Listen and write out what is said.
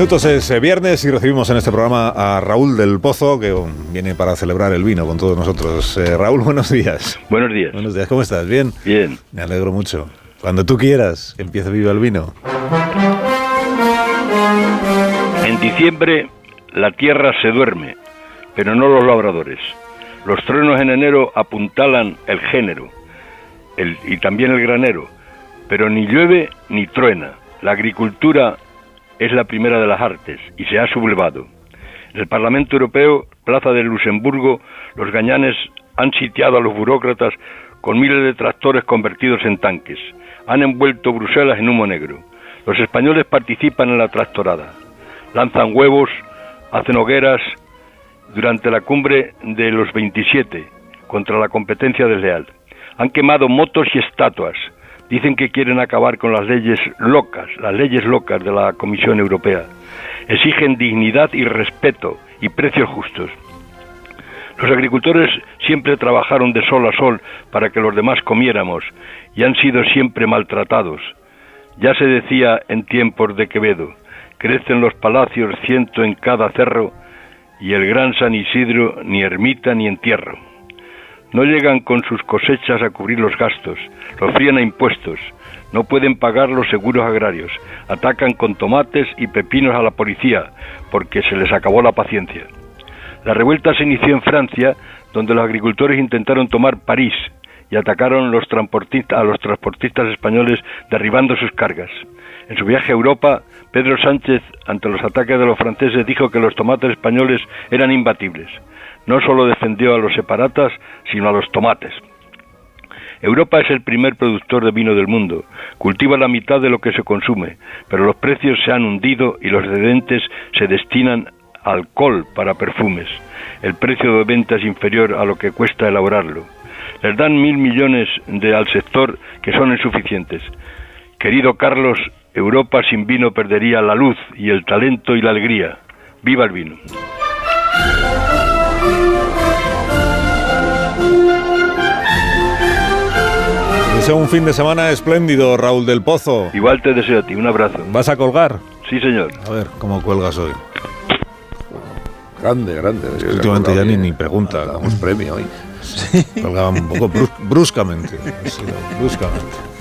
minutos es eh, viernes y recibimos en este programa a Raúl del Pozo, que viene para celebrar el vino con todos nosotros. Eh, Raúl, buenos días. Buenos días. Buenos días, ¿cómo estás? ¿Bien? Bien. Me alegro mucho. Cuando tú quieras, que empiece viva el vino. En diciembre la tierra se duerme, pero no los labradores. Los truenos en enero apuntalan el género y también el granero, pero ni llueve ni truena. La agricultura es la primera de las artes y se ha sublevado. En el Parlamento Europeo, Plaza de Luxemburgo, los gañanes han sitiado a los burócratas con miles de tractores convertidos en tanques. Han envuelto Bruselas en humo negro. Los españoles participan en la tractorada. Lanzan huevos, hacen hogueras durante la cumbre de los 27 contra la competencia desleal. Han quemado motos y estatuas, Dicen que quieren acabar con las leyes locas, las leyes locas de la Comisión Europea. Exigen dignidad y respeto y precios justos. Los agricultores siempre trabajaron de sol a sol para que los demás comiéramos y han sido siempre maltratados. Ya se decía en tiempos de Quevedo, crecen los palacios ciento en cada cerro y el gran San Isidro ni ermita ni entierro. No llegan con sus cosechas a cubrir los gastos, los frían a impuestos, no pueden pagar los seguros agrarios, atacan con tomates y pepinos a la policía, porque se les acabó la paciencia. La revuelta se inició en Francia, donde los agricultores intentaron tomar París y atacaron a los transportistas españoles derribando sus cargas. En su viaje a Europa, Pedro Sánchez, ante los ataques de los franceses, dijo que los tomates españoles eran imbatibles no solo defendió a los separatas, sino a los tomates. Europa es el primer productor de vino del mundo, cultiva la mitad de lo que se consume, pero los precios se han hundido y los excedentes se destinan alcohol para perfumes. El precio de venta es inferior a lo que cuesta elaborarlo. Les dan mil millones de, al sector que son insuficientes. Querido Carlos, Europa sin vino perdería la luz y el talento y la alegría. ¡Viva el vino! Deseo un fin de semana espléndido, Raúl del Pozo. Igual te deseo a ti, un abrazo. ¿Vas a colgar? Sí, señor. A ver, ¿cómo cuelgas hoy? Grande, grande. últimamente ya ni, ni pregunta. Damos premio hoy. Colgaba un poco bruscamente. bruscamente.